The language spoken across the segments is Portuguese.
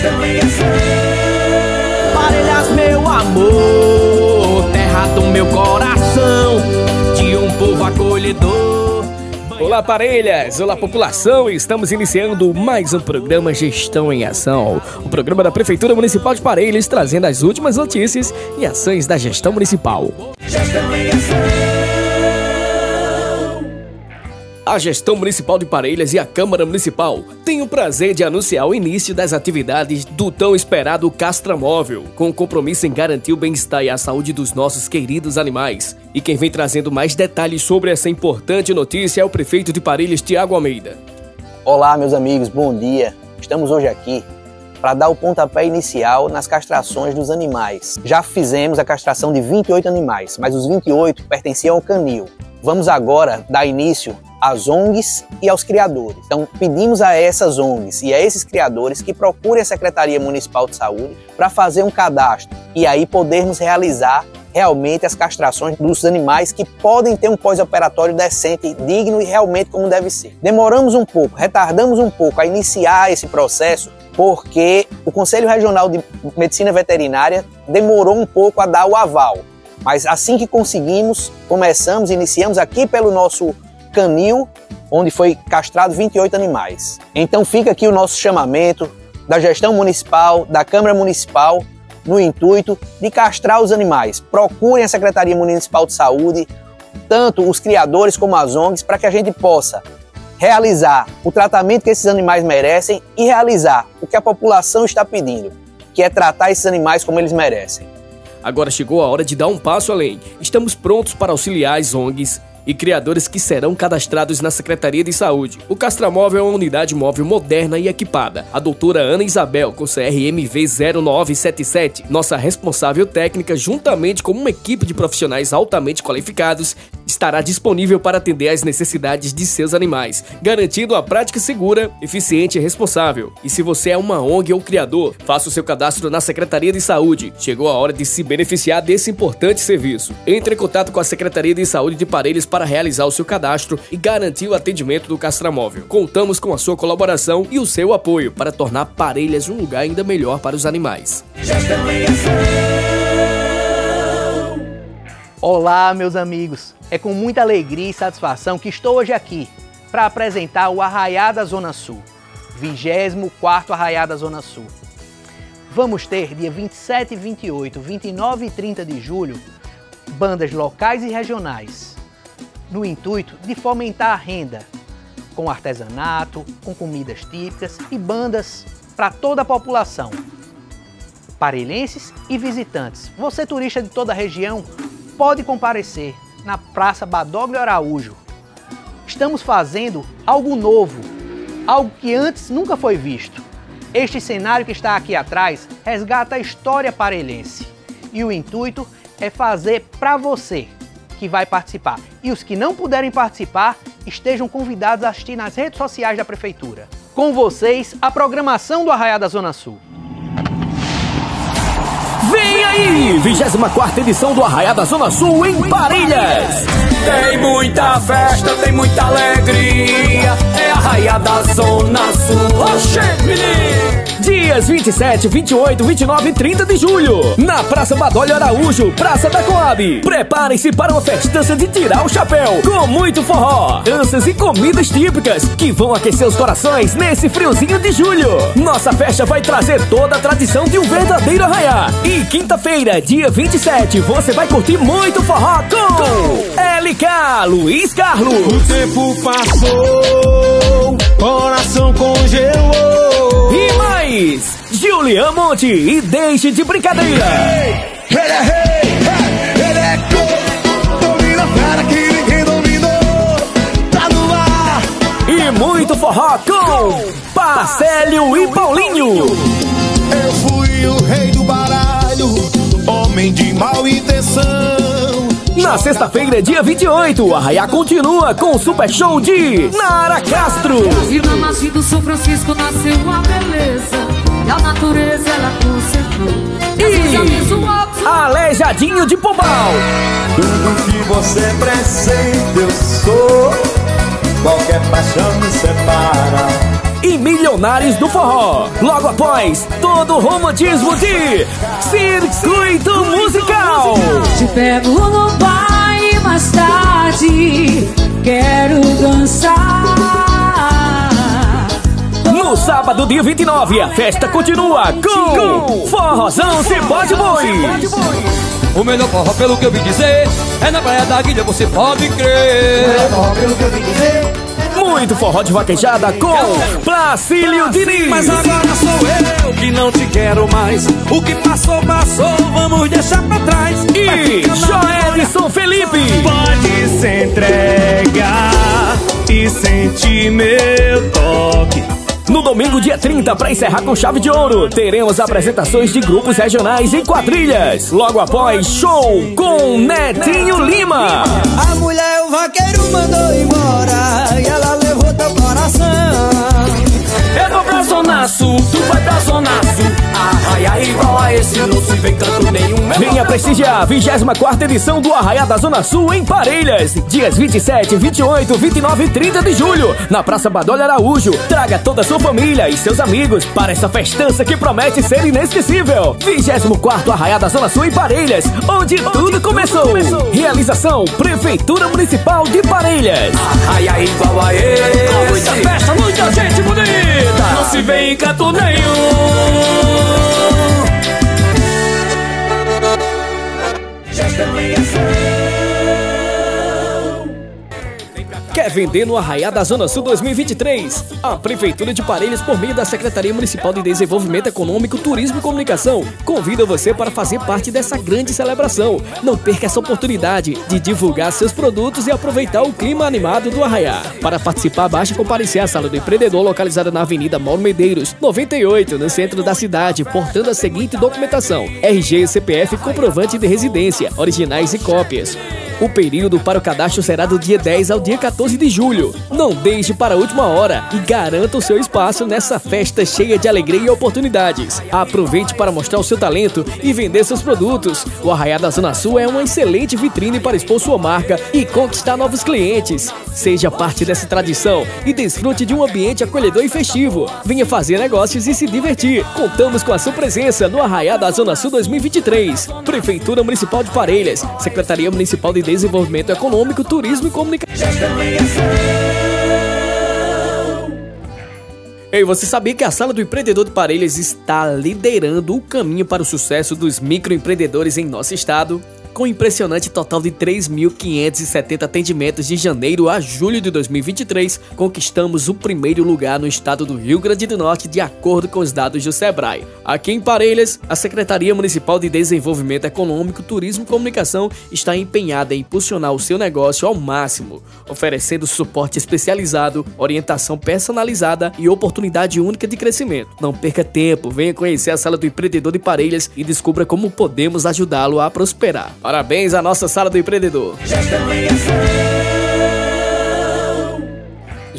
gestão em ação. Parelhas, meu amor, terra do meu coração, de um povo acolhedor. Olá, parelhas! Olá, população! Estamos iniciando mais um programa Gestão em Ação. O programa da Prefeitura Municipal de Parelhas trazendo as últimas notícias e ações da gestão municipal. Gestão em Ação. A Gestão Municipal de Parelhas e a Câmara Municipal têm o prazer de anunciar o início das atividades do tão esperado Castramóvel, com o compromisso em garantir o bem-estar e a saúde dos nossos queridos animais. E quem vem trazendo mais detalhes sobre essa importante notícia é o prefeito de Parelhas, Tiago Almeida. Olá, meus amigos, bom dia. Estamos hoje aqui para dar o pontapé inicial nas castrações dos animais. Já fizemos a castração de 28 animais, mas os 28 pertenciam ao canil. Vamos agora dar início às ONGs e aos criadores. Então, pedimos a essas ONGs e a esses criadores que procurem a Secretaria Municipal de Saúde para fazer um cadastro e aí podermos realizar realmente as castrações dos animais que podem ter um pós-operatório decente, digno e realmente como deve ser. Demoramos um pouco, retardamos um pouco a iniciar esse processo porque o Conselho Regional de Medicina Veterinária demorou um pouco a dar o aval. Mas assim que conseguimos, começamos, iniciamos aqui pelo nosso canil, onde foi castrado 28 animais. Então fica aqui o nosso chamamento da gestão municipal, da Câmara Municipal, no intuito de castrar os animais. Procurem a Secretaria Municipal de Saúde, tanto os criadores como as ONGs, para que a gente possa realizar o tratamento que esses animais merecem e realizar o que a população está pedindo, que é tratar esses animais como eles merecem. Agora chegou a hora de dar um passo além. Estamos prontos para auxiliar as ONGs e criadores que serão cadastrados na Secretaria de Saúde. O Castramóvel é uma unidade móvel moderna e equipada. A doutora Ana Isabel, com CRMV 0977, nossa responsável técnica, juntamente com uma equipe de profissionais altamente qualificados, estará disponível para atender às necessidades de seus animais, garantindo a prática segura, eficiente e responsável. E se você é uma ONG ou criador, faça o seu cadastro na Secretaria de Saúde. Chegou a hora de se beneficiar desse importante serviço. Entre em contato com a Secretaria de Saúde de Parelhas para realizar o seu cadastro e garantir o atendimento do castramóvel. Contamos com a sua colaboração e o seu apoio para tornar Parelhas um lugar ainda melhor para os animais. Olá, meus amigos. É com muita alegria e satisfação que estou hoje aqui para apresentar o Arraiá da Zona Sul, 24º Arraiá da Zona Sul. Vamos ter dia 27, 28, 29 e 30 de julho bandas locais e regionais, no intuito de fomentar a renda, com artesanato, com comidas típicas e bandas para toda a população. Parelhenses e visitantes, você turista de toda a região, pode comparecer na Praça Badoglio Araújo. Estamos fazendo algo novo, algo que antes nunca foi visto. Este cenário que está aqui atrás resgata a história parelhense e o intuito é fazer para você que vai participar. E os que não puderem participar, estejam convidados a assistir nas redes sociais da Prefeitura. Com vocês, a programação do Arraiá da Zona Sul. Vem aí! 24 edição do Arraiá da Zona Sul em Parelhas! Tem muita festa, tem muita alegria. Dias 27, 28, 29 e 30 de julho, na Praça Badolho Araújo, Praça da Coab. Preparem-se para uma festança de tirar o chapéu, com muito forró, danças e comidas típicas que vão aquecer os corações nesse friozinho de julho. Nossa festa vai trazer toda a tradição de um verdadeiro arraiá. E quinta-feira, dia 27, você vai curtir muito forró com LK Luiz Carlos. O tempo passou, coração congelou. Mais, Julian Monte e deixe de brincadeira. Ele é rei, ele é cor, domina a fera que ninguém dominou. Tá no ar. E muito forró com Parcélio e Paulinho. Eu fui o rei do baralho, homem de mal intenção. Na sexta-feira, dia 28, o Arraiá continua com o super show de Nara Castro. E na margem do São Francisco nasceu uma beleza. Aleijadinho de Pombal. Tudo que você presente eu sou. Qualquer paixão me separa. E Milionários do Forró. Logo após, todo o romantismo de Circuito Musical. Te pego no baile mais tarde. Quero dançar. No sábado, dia 29, a festa continua com Forrozão Cebote Boi. O melhor forró, pelo que eu vi dizer, é na Praia da Guilha, você pode crer. Muito forró de vaquejada com Placílio Diniz. Mas agora sou eu que não te quero mais. O que passou, passou, vamos deixar pra trás. E Joelson Felipe. Pode se entregar e sentir meu toque. No domingo, dia 30, para encerrar com chave de ouro, teremos apresentações de grupos regionais e quadrilhas. Logo após, show com Netinho Lima. A mulher o vaqueiro mandou embora e ela levou teu coração. Eu vou pra Zona Sul, tu vai pra Zona Sul. Arraia igual a esse, não se vê canto nenhum. Venha prestigiar a 24 edição do Arraiá da Zona Sul em Parelhas. Dias 27, 28, 29 e 30 de julho, na Praça Badolho Araújo. Traga toda a sua família e seus amigos para essa festança que promete ser inesquecível. 24 Arraiá da Zona Sul em Parelhas, onde tudo começou. Realização Prefeitura Municipal de Parelhas. Arraia igual a esse. Com muita festa, muita gente bonita. Não se vê em canto nenhum. Vender no Arraiá da Zona Sul 2023? A Prefeitura de Parelhas, por meio da Secretaria Municipal de Desenvolvimento Econômico, Turismo e Comunicação, convida você para fazer parte dessa grande celebração. Não perca essa oportunidade de divulgar seus produtos e aproveitar o clima animado do Arraiá. Para participar, basta comparecer à Sala do Empreendedor, localizada na Avenida Mauro Medeiros, 98, no centro da cidade, portando a seguinte documentação: RG, CPF, comprovante de residência, originais e cópias. O período para o cadastro será do dia 10 ao dia 14 de julho. Não deixe para a última hora e garanta o seu espaço nessa festa cheia de alegria e oportunidades. Aproveite para mostrar o seu talento e vender seus produtos. O Arraiá da Zona Sul é uma excelente vitrine para expor sua marca e conquistar novos clientes. Seja parte dessa tradição e desfrute de um ambiente acolhedor e festivo. Venha fazer negócios e se divertir. Contamos com a sua presença no Arraiá da Zona Sul 2023. Prefeitura Municipal de Parelhas, Secretaria Municipal de Desenvolvimento Econômico, Turismo e Comunicação. Ei, você sabia que a Sala do Empreendedor de Parelhas está liderando o caminho para o sucesso dos microempreendedores em nosso estado? Com um impressionante total de 3.570 atendimentos de janeiro a julho de 2023, conquistamos o primeiro lugar no estado do Rio Grande do Norte, de acordo com os dados do Sebrae. Aqui em Parelhas, a Secretaria Municipal de Desenvolvimento Econômico, Turismo e Comunicação está empenhada em impulsionar o seu negócio ao máximo, oferecendo suporte especializado, orientação personalizada e oportunidade única de crescimento. Não perca tempo, venha conhecer a Sala do Empreendedor de Parelhas e descubra como podemos ajudá-lo a prosperar. Parabéns à nossa Sala do Empreendedor.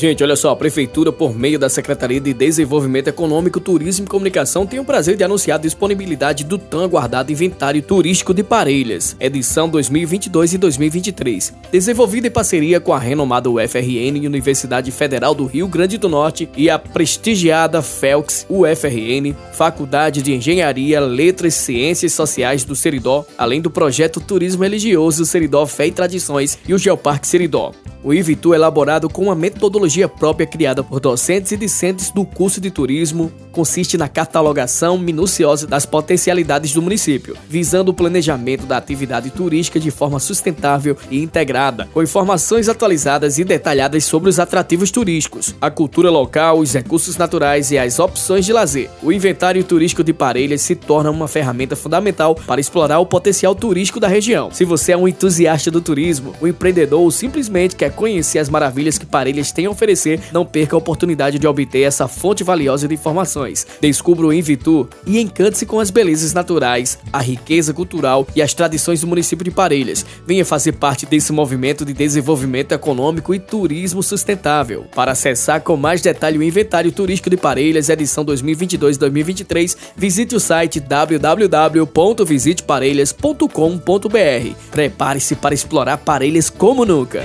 Gente, olha só, a Prefeitura, por meio da Secretaria de Desenvolvimento Econômico, Turismo e Comunicação, tem o prazer de anunciar a disponibilidade do tão aguardado Inventário Turístico de Parelhas, edição 2022 e 2023, desenvolvida em parceria com a renomada UFRN, Universidade Federal do Rio Grande do Norte, e a prestigiada FELX UFRN, Faculdade de Engenharia, Letras e Ciências Sociais do Seridó, além do projeto Turismo Religioso Seridó Fé e Tradições e o Geoparque Seridó. O IVITU é elaborado com uma metodologia própria criada por docentes e discentes do curso de turismo, consiste na catalogação minuciosa das potencialidades do município, visando o planejamento da atividade turística de forma sustentável e integrada, com informações atualizadas e detalhadas sobre os atrativos turísticos, a cultura local, os recursos naturais e as opções de lazer. O inventário turístico de Parelhas se torna uma ferramenta fundamental para explorar o potencial turístico da região. Se você é um entusiasta do turismo, um empreendedor ou simplesmente quer conhecer as maravilhas que Parelhas tem a oferecer, não perca a oportunidade de obter essa fonte valiosa de informações. Descubra o Invitu e encante-se com as belezas naturais, a riqueza cultural e as tradições do município de Parelhas. Venha fazer parte desse movimento de desenvolvimento econômico e turismo sustentável. Para acessar com mais detalhe o inventário turístico de Parelhas, edição 2022-2023, visite o site www.visiteparelhas.com.br. Prepare-se para explorar Parelhas como nunca.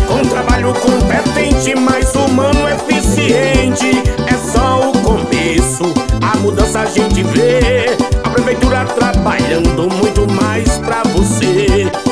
com trabalho competente, mais humano, eficiente. É só o começo, a mudança a gente vê. A prefeitura trabalhando muito mais pra você.